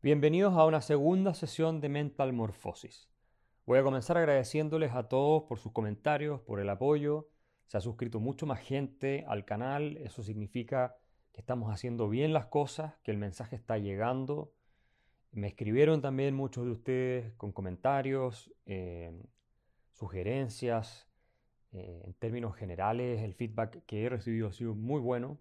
Bienvenidos a una segunda sesión de Mental Morphosis. Voy a comenzar agradeciéndoles a todos por sus comentarios, por el apoyo. Se ha suscrito mucho más gente al canal. Eso significa que estamos haciendo bien las cosas, que el mensaje está llegando. Me escribieron también muchos de ustedes con comentarios, eh, sugerencias. Eh, en términos generales, el feedback que he recibido ha sido muy bueno.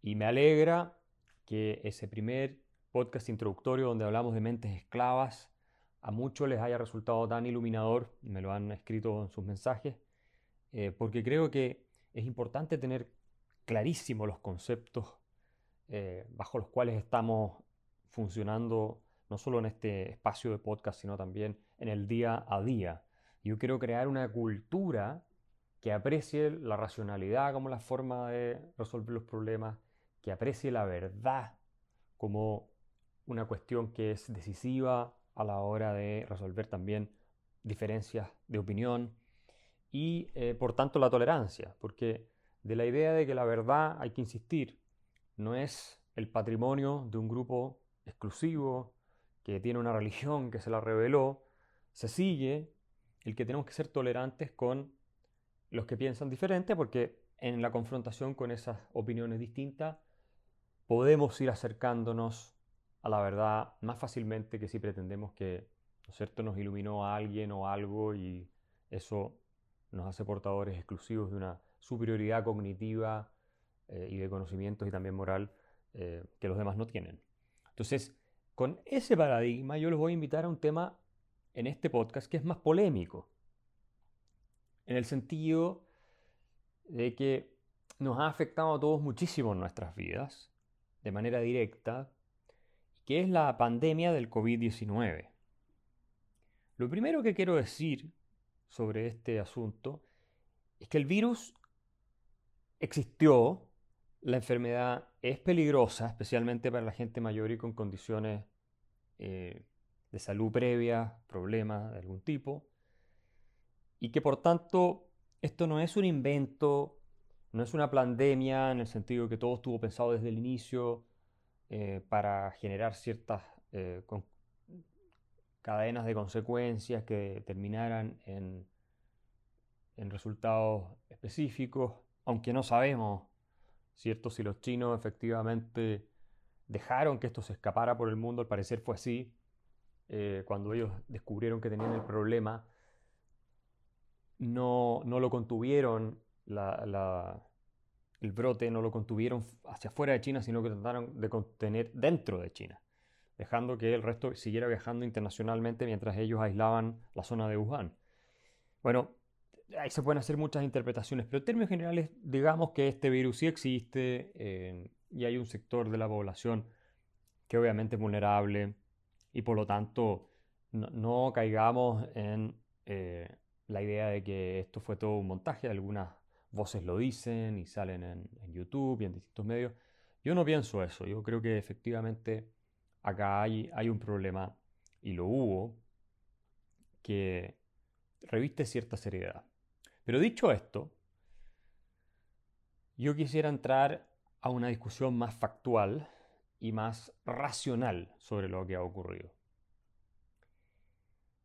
Y me alegra que ese primer podcast introductorio donde hablamos de mentes esclavas, a muchos les haya resultado tan iluminador, me lo han escrito en sus mensajes, eh, porque creo que es importante tener clarísimos los conceptos eh, bajo los cuales estamos funcionando, no solo en este espacio de podcast, sino también en el día a día. Yo quiero crear una cultura que aprecie la racionalidad como la forma de resolver los problemas, que aprecie la verdad como una cuestión que es decisiva a la hora de resolver también diferencias de opinión y eh, por tanto la tolerancia, porque de la idea de que la verdad hay que insistir, no es el patrimonio de un grupo exclusivo que tiene una religión que se la reveló, se sigue el que tenemos que ser tolerantes con los que piensan diferente, porque en la confrontación con esas opiniones distintas podemos ir acercándonos a la verdad más fácilmente que si pretendemos que, ¿no es cierto?, nos iluminó a alguien o algo y eso nos hace portadores exclusivos de una superioridad cognitiva eh, y de conocimientos y también moral eh, que los demás no tienen. Entonces, con ese paradigma yo los voy a invitar a un tema en este podcast que es más polémico, en el sentido de que nos ha afectado a todos muchísimo en nuestras vidas, de manera directa, que es la pandemia del COVID-19. Lo primero que quiero decir sobre este asunto es que el virus existió, la enfermedad es peligrosa, especialmente para la gente mayor y con condiciones eh, de salud previas, problemas de algún tipo, y que por tanto esto no es un invento, no es una pandemia en el sentido que todo estuvo pensado desde el inicio, eh, para generar ciertas eh, cadenas de consecuencias que terminaran en, en, resultados específicos, aunque no sabemos, ¿cierto? Si los chinos efectivamente dejaron que esto se escapara por el mundo, al parecer fue así, eh, cuando ellos descubrieron que tenían el problema, no, no lo contuvieron la, el brote no lo contuvieron hacia afuera de China, sino que trataron de contener dentro de China, dejando que el resto siguiera viajando internacionalmente mientras ellos aislaban la zona de Wuhan. Bueno, ahí se pueden hacer muchas interpretaciones, pero en términos generales, digamos que este virus sí existe eh, y hay un sector de la población que obviamente es vulnerable y por lo tanto no, caigamos en eh, la idea de que esto fue todo un montaje. Algunas voces lo dicen y salen en, YouTube y en distintos medios. Yo no pienso eso, yo creo que efectivamente acá hay, hay un problema, y lo hubo, que reviste cierta seriedad. Pero dicho esto, yo quisiera entrar a una discusión más factual y más racional sobre lo que ha ocurrido.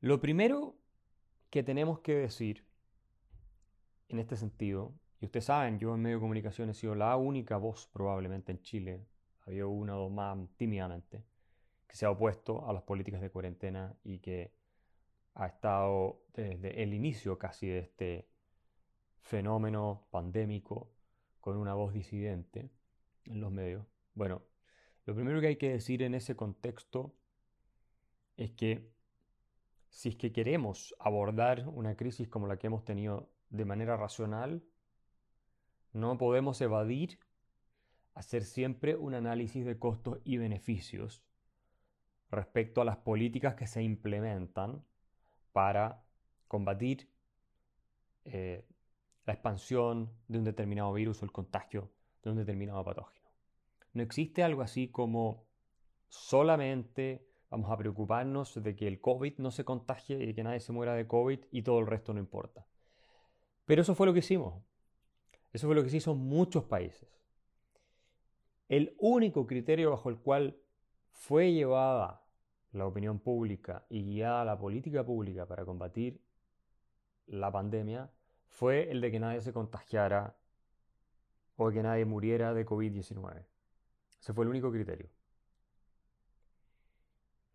Lo primero que tenemos que decir en este sentido. Y ustedes saben, yo en medio de comunicación he sido la única voz probablemente en Chile, había una o dos más tímidamente, que se ha opuesto a las políticas de cuarentena y que ha estado desde el inicio casi de este fenómeno pandémico con una voz disidente en los medios. Bueno, lo primero que hay que decir en ese contexto es que si es que queremos abordar una crisis como la que hemos tenido de manera racional, no podemos evadir hacer siempre un análisis de costos y beneficios respecto a las políticas que se implementan para combatir eh, la expansión de un determinado virus o el contagio de un determinado patógeno. No existe algo así como solamente vamos a preocuparnos de que el COVID no se contagie y que nadie se muera de COVID y todo el resto no importa. Pero eso fue lo que hicimos. Eso fue lo que se hizo en muchos países. El único criterio bajo el cual fue llevada la opinión pública y guiada la política pública para combatir la pandemia fue el de que nadie se contagiara o que nadie muriera de COVID-19. Ese fue el único criterio.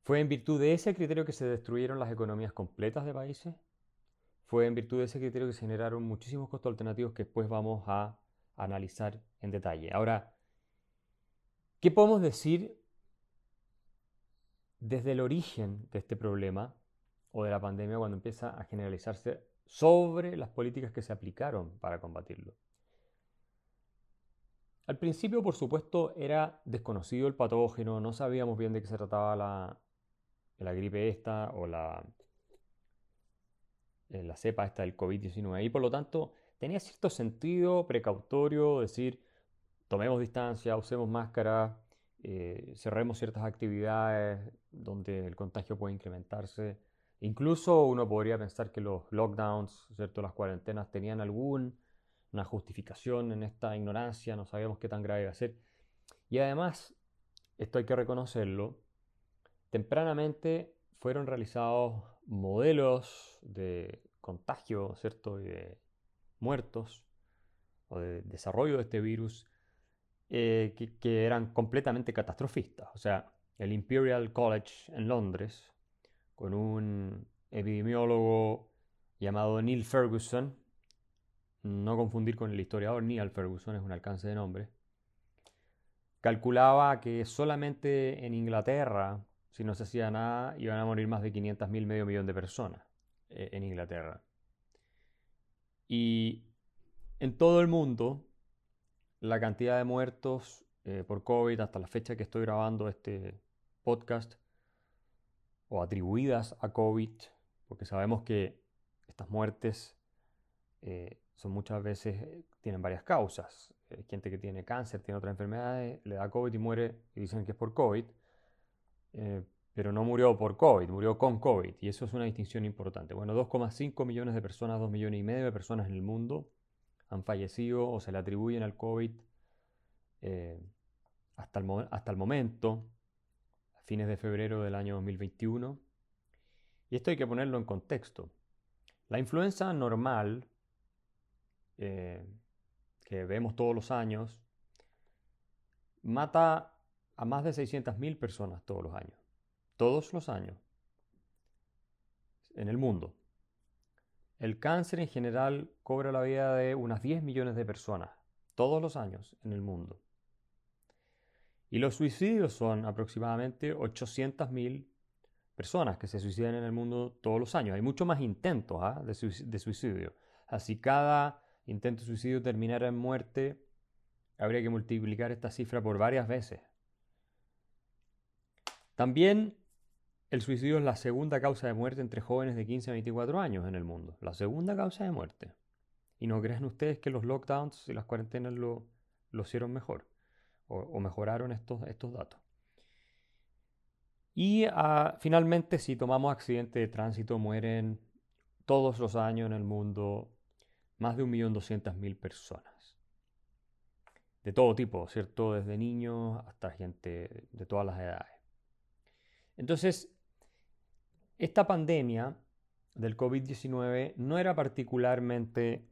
Fue en virtud de ese criterio que se destruyeron las economías completas de países. Fue en virtud de ese criterio que se generaron muchísimos costos alternativos que después vamos a analizar en detalle. Ahora, ¿qué podemos decir desde el origen de este problema o de la pandemia cuando empieza a generalizarse sobre las políticas que se aplicaron para combatirlo? Al principio, por supuesto, era desconocido el patógeno, no sabíamos bien de qué se trataba la, la gripe esta o la, la cepa esta del COVID-19 y por lo tanto tenía cierto sentido precautorio decir tomemos distancia, usemos máscara, eh, cerremos ciertas actividades donde el contagio puede incrementarse. Incluso uno podría pensar que los lockdowns, ¿cierto? las cuarentenas tenían alguna justificación en esta ignorancia, no sabíamos qué tan grave iba a ser. Y además, esto hay que reconocerlo, tempranamente fueron realizados modelos de contagio, ¿cierto? Y de muertos o de desarrollo de este virus eh, que, eran completamente catastrofistas. O sea, el Imperial College en Londres, con un epidemiólogo llamado Neil Ferguson, no confundir con el historiador Neil Ferguson, es un alcance de nombre, calculaba que solamente en Inglaterra si no se hacía nada, iban a morir más de 500.000, medio millón de personas eh, en Inglaterra. Y en todo el mundo, la cantidad de muertos eh, por COVID hasta la fecha que estoy grabando este podcast, o atribuidas a COVID, porque sabemos que estas muertes eh, son muchas veces, tienen varias causas. Hay gente que tiene cáncer, tiene otras enfermedades, le da COVID y muere y dicen que es por COVID. Eh, pero no murió por COVID, murió con COVID, y eso es una distinción importante. Bueno, 2,5 millones de personas, 2 millones y medio de personas en el mundo han fallecido o se le atribuyen al COVID eh, hasta, el hasta el momento, a fines de febrero del año 2021. Y esto hay que ponerlo en contexto. La influenza normal, eh, que vemos todos los años, mata a más de 600.000 personas todos los años. Todos los años. En el mundo. El cáncer en general cobra la vida de unas 10 millones de personas. Todos los años en el mundo. Y los suicidios son aproximadamente 800.000 personas que se suicidan en el mundo todos los años. Hay mucho más intentos ¿ah? de, suicidio. Así cada intento de suicidio terminara en muerte, habría que multiplicar esta cifra por varias veces. También el suicidio es la segunda causa de muerte entre jóvenes de 15 a 24 años en el mundo. La segunda causa de muerte. ¿Y no creen ustedes que los lockdowns y las cuarentenas lo, hicieron mejor? O, mejoraron estos, estos datos. Y ah, finalmente, si tomamos accidentes de tránsito, mueren todos los años en el mundo más de 1.200.000 personas. De todo tipo, ¿cierto? Desde niños hasta gente de todas las edades. Entonces, esta pandemia del COVID-19 no era particularmente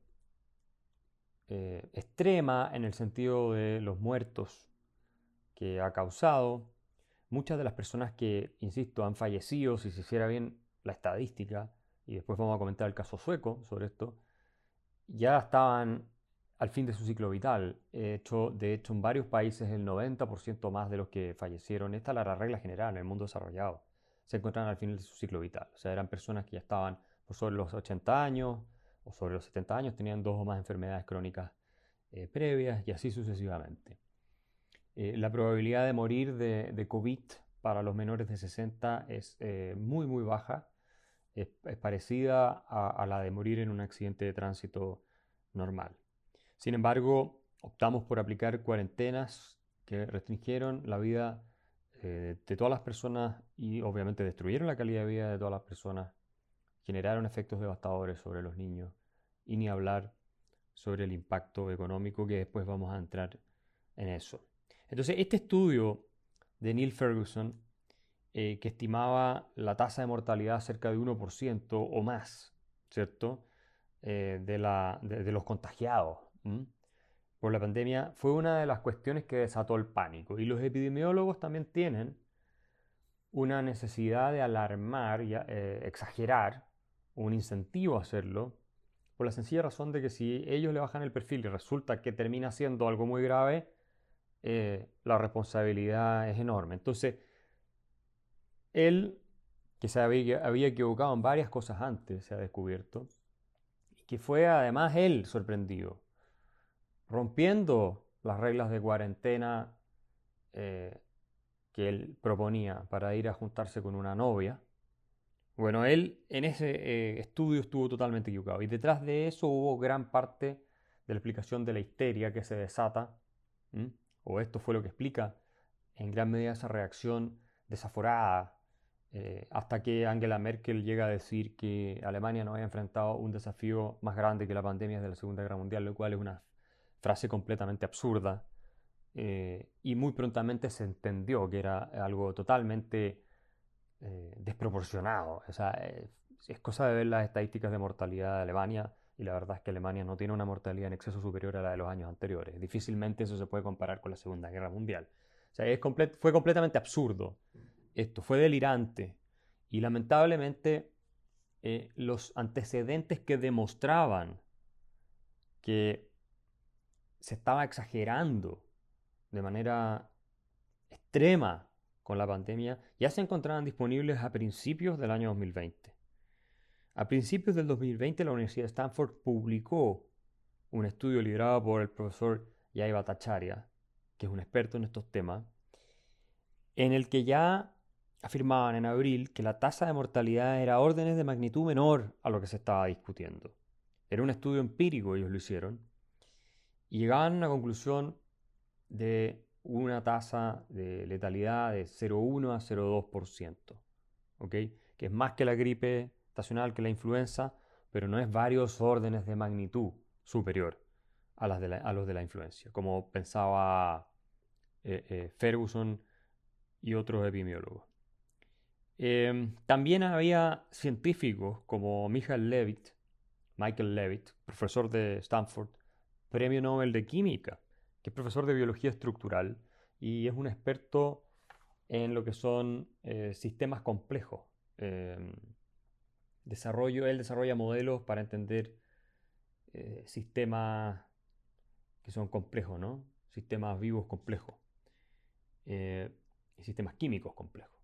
eh, extrema en el sentido de los muertos que ha causado. Muchas de las personas que, insisto, han fallecido, si se hiciera bien la estadística, y después vamos a comentar el caso sueco sobre esto, ya estaban al fin de su ciclo vital. Hecho, de hecho, en varios países el 90% más de los que fallecieron, esta era la regla general en el mundo desarrollado, se encontraban al fin de su ciclo vital. O sea, eran personas que ya estaban por sobre los 80 años o sobre los 70 años, tenían dos o más enfermedades crónicas eh, previas y así sucesivamente. Eh, la probabilidad de morir de, COVID para los menores de 60 es eh, muy, muy baja. Es, parecida a la de morir en un accidente de tránsito normal. Sin embargo, optamos por aplicar cuarentenas que restringieron la vida eh, de todas las personas y obviamente destruyeron la calidad de vida de todas las personas, generaron efectos devastadores sobre los niños y ni hablar sobre el impacto económico que después vamos a entrar en eso. Entonces, este estudio de Neil Ferguson, eh, que estimaba la tasa de mortalidad cerca de 1% o más, ¿cierto? Eh, de, los contagiados por la pandemia, fue una de las cuestiones que desató el pánico. Y los epidemiólogos también tienen una necesidad de alarmar y eh, exagerar, un incentivo a hacerlo, por la sencilla razón de que si ellos le bajan el perfil y resulta que termina siendo algo muy grave, eh, la responsabilidad es enorme. Entonces, él, que se había, había, equivocado en varias cosas antes, se ha descubierto, y que fue además él sorprendido, rompiendo las reglas de cuarentena eh, que él proponía para ir a juntarse con una novia. Bueno, él en ese eh, estudio estuvo totalmente equivocado y detrás de eso hubo gran parte de la explicación de la histeria que se desata, o esto fue lo que explica en gran medida esa reacción desaforada, eh, hasta que Angela Merkel llega a decir que Alemania no había enfrentado un desafío más grande que la pandemia de la Segunda Guerra Mundial, lo cual es una frase completamente absurda. Eh, y muy prontamente se entendió que era algo totalmente eh, desproporcionado. O sea, es cosa de ver las estadísticas de mortalidad de Alemania y la verdad es que Alemania no tiene una mortalidad en exceso superior a la de los años anteriores. Difícilmente eso se puede comparar con la Segunda Guerra Mundial. O sea, es fue completamente absurdo esto, fue delirante. Y lamentablemente eh, los antecedentes que demostraban que se estaba exagerando de manera extrema con la pandemia ya se encontraban disponibles a principios del año 2020. A principios del 2020 la Universidad de Stanford publicó un estudio liderado por el profesor Yai Bhattacharya, que es un experto en estos temas, en el que ya afirmaban en abril que la tasa de mortalidad era órdenes de magnitud menor a lo que se estaba discutiendo. Era un estudio empírico, ellos lo hicieron, llegaban a una conclusión de una tasa de letalidad de 0,1 a 0,2%, ¿ok? que es más que la gripe estacional, que la influenza, pero no es varios órdenes de magnitud superior a los de la influencia, como pensaba eh, eh, Ferguson y otros epidemiólogos. Em, también había científicos como Michael Levitt, Michael Levitt, profesor de Stanford, premio Nobel de Química, que es profesor de biología estructural y es un experto en lo que son eh, sistemas complejos. Em, desarrollo, él desarrolla modelos para entender eh, sistemas que son complejos, ¿no? Sistemas vivos complejos eh, y sistemas químicos complejos.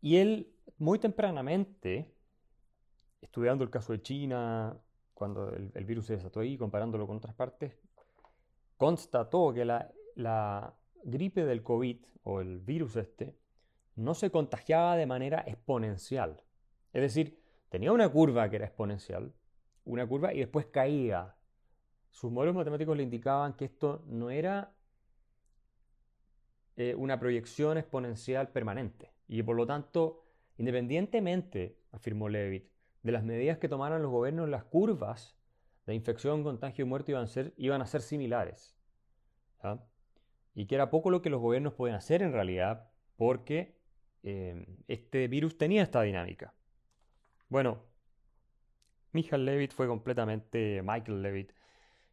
Y él, muy tempranamente, estudiando el caso de China, cuando el, virus se desató ahí, comparándolo con otras partes, constató que la, gripe del COVID o el virus este no se contagiaba de manera exponencial. Es decir, tenía una curva que era exponencial, una curva y después caía. Sus modelos matemáticos le indicaban que esto no era eh, una proyección exponencial permanente. Y por lo tanto, independientemente, afirmó Levitt, de las medidas que tomaran los gobiernos, las curvas de infección, contagio y muerte iban a ser, iban a ser similares. Y que era poco lo que los gobiernos podían hacer en realidad, porque eh, este virus tenía esta dinámica. Bueno, Michael Levitt fue completamente, Michael Levitt,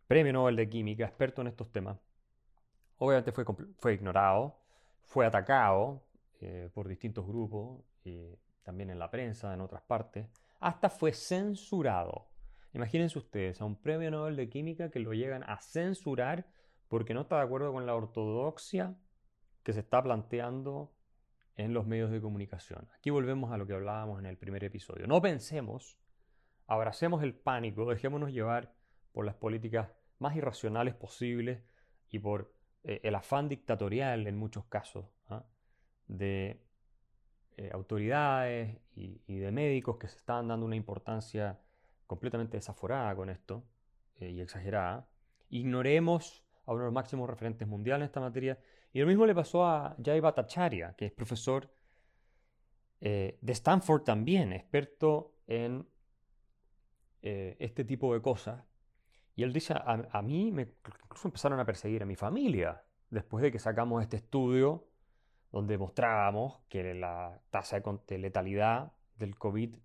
premio Nobel de Química, experto en estos temas. Obviamente fue, fue ignorado, fue atacado eh, por distintos grupos, y también en la prensa, en otras partes, hasta fue censurado. Imagínense ustedes a un premio Nobel de Química que lo llegan a censurar porque no está de acuerdo con la ortodoxia que se está planteando en los medios de comunicación. Aquí volvemos a lo que hablábamos en el primer episodio. No pensemos, abracemos el pánico, dejémonos llevar por las políticas más irracionales posibles y por eh, el afán dictatorial en muchos casos ¿ah? de eh, autoridades y, de médicos que se estaban dando una importancia completamente desaforada con esto eh, y exagerada. Ignoremos a uno de los máximos referentes mundiales en esta materia. Y lo mismo le pasó a Jay Bhattacharya, que es profesor de Stanford también, experto en este tipo de cosas. Y él dice, a, mí me, incluso empezaron a perseguir a mi familia después de que sacamos este estudio donde mostrábamos que la tasa de letalidad del COVID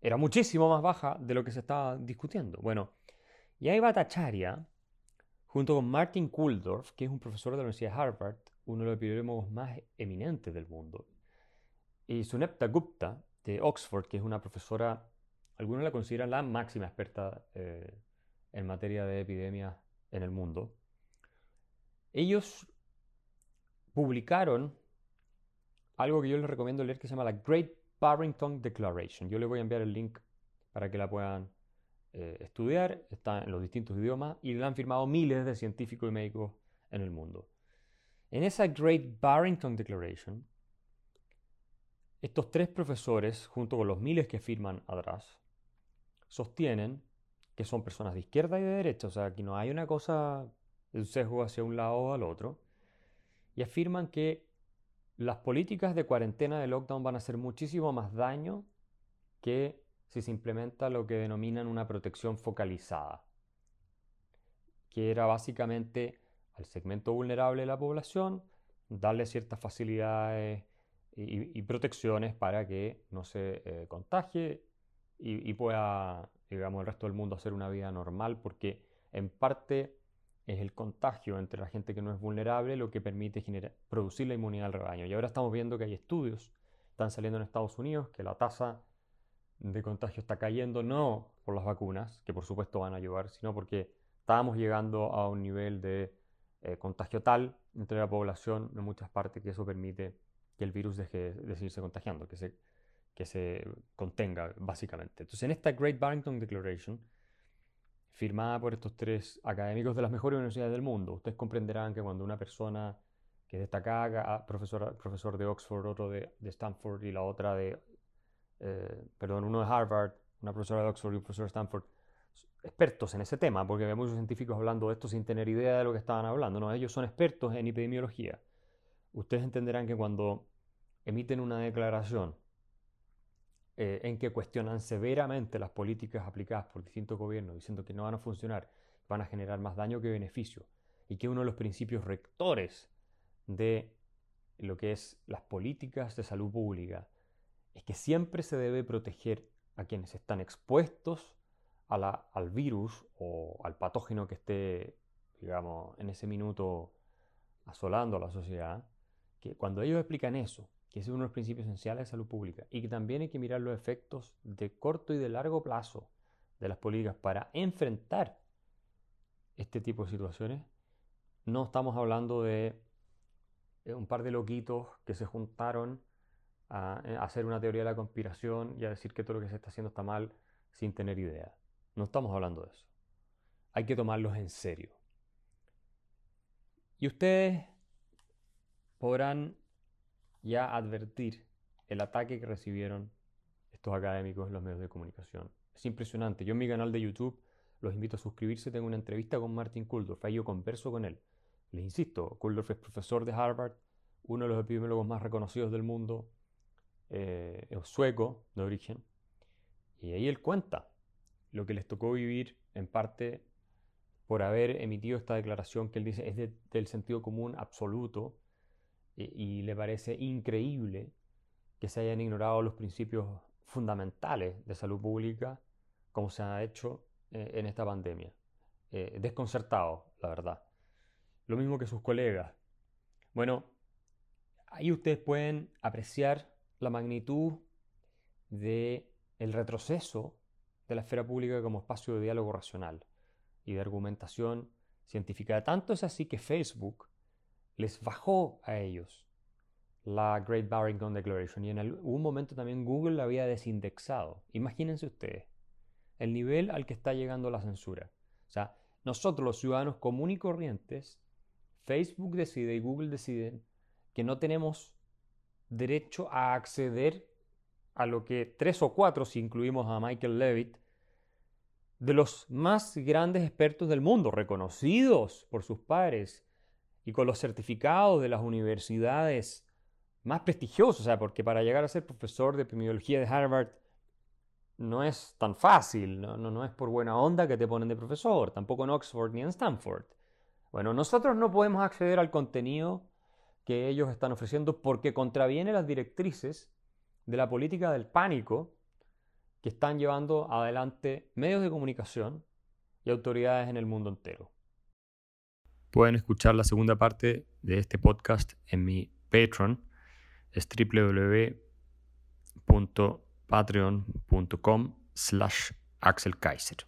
era muchísimo más baja de lo que se estaba discutiendo. Bueno, y ahí Bhattacharya, junto con Martin Kulldorff, que es un profesor de la Universidad de Harvard, uno de los epidemiólogos más eminentes del mundo, y Sunepta Gupta, de Oxford, que es una profesora, algunos la consideran la máxima experta eh, en materia de epidemias en el mundo, ellos publicaron algo que yo les recomiendo leer que se llama la Great Barrington Declaration. Yo les voy a enviar el link para que la puedan eh, estudiar. Está en los distintos idiomas y la han firmado miles de científicos y médicos en el mundo. En esa Great Barrington Declaration, estos tres profesores, junto con los miles que firman atrás, sostienen que son personas de izquierda y de derecha, o sea, aquí no hay una cosa, un sesgo hacia un lado o al otro, y afirman que las políticas de cuarentena de lockdown van a hacer muchísimo más daño que si se implementa lo que denominan una protección focalizada, que era básicamente al segmento vulnerable de la población darle ciertas facilidades y, protecciones para que no se eh, contagie y, y, pueda, digamos, el resto del mundo hacer una vida normal, porque en parte es el contagio entre la gente que no es vulnerable lo que permite generar, producir la inmunidad del rebaño. Y ahora estamos viendo que hay estudios, están saliendo en Estados Unidos, que la tasa de contagio está cayendo no por las vacunas, que por supuesto van a ayudar, sino porque estábamos llegando a un nivel de eh, contagio tal entre la población en muchas partes que eso permite que el virus deje de seguirse contagiando, que se, que se contenga básicamente. Entonces en esta Great Barrington Declaration, firmada por estos tres académicos de las mejores universidades del mundo. Ustedes comprenderán que cuando una persona que destaca, ah, profesor, profesor de Oxford, otro de, Stanford y la otra de, eh, perdón, uno de Harvard, una profesora de Oxford y un profesor de Stanford, expertos en ese tema, porque había muchos científicos hablando de esto sin tener idea de lo que estaban hablando. No, ellos son expertos en epidemiología. Ustedes entenderán que cuando emiten una declaración eh, en que cuestionan severamente las políticas aplicadas por distintos gobiernos, diciendo que no van a funcionar, van a generar más daño que beneficio, y que uno de los principios rectores de lo que es las políticas de salud pública es que siempre se debe proteger a quienes están expuestos al virus o al patógeno que esté, digamos, en ese minuto asolando a la sociedad, que cuando ellos explican eso, que es uno de los principios esenciales de salud pública, y que también hay que mirar los efectos de corto y de largo plazo de las políticas para enfrentar este tipo de situaciones. No estamos hablando de un par de loquitos que se juntaron a, hacer una teoría de la conspiración y a decir que todo lo que se está haciendo está mal sin tener idea. No estamos hablando de eso. Hay que tomarlos en serio. Y ustedes podrán ya advertir el ataque que recibieron estos académicos en los medios de comunicación. Es impresionante. Yo en mi canal de YouTube los invito a suscribirse. Tengo una entrevista con Martin Kulldorff. Ahí yo converso con él. Les insisto, Kulldorff es profesor de Harvard, uno de los epidemiólogos más reconocidos del mundo, eh, es sueco de origen. Y ahí él cuenta lo que les tocó vivir en parte por haber emitido esta declaración que él dice es del sentido común absoluto y, le parece increíble que se hayan ignorado los principios fundamentales de salud pública como se ha hecho eh, en esta pandemia. Eh, desconcertado, la verdad. Lo mismo que sus colegas. Bueno, ahí ustedes pueden apreciar la magnitud de el retroceso de la esfera pública como espacio de diálogo racional y de argumentación científica. Tanto es así que Facebook les bajó a ellos la Great Barrington Declaration y en algún momento también Google la había desindexado. Imagínense ustedes el nivel al que está llegando la censura. O sea, nosotros los ciudadanos comunes y corrientes, Facebook decide y Google deciden que no tenemos derecho a acceder a lo que tres o cuatro, si incluimos a Michael Levitt, de los más grandes expertos del mundo, reconocidos por sus pares y con los certificados de las universidades más prestigiosos, o sea, porque para llegar a ser profesor de epidemiología de Harvard no es tan fácil, no, no, es por buena onda que te ponen de profesor, tampoco en Oxford ni en Stanford. Bueno, nosotros no podemos acceder al contenido que ellos están ofreciendo porque contraviene las directrices de la política del pánico que están llevando adelante medios de comunicación y autoridades en el mundo entero. Pueden escuchar la segunda parte de este podcast en mi Patreon, es www.patreon.com slash Axel Kaiser.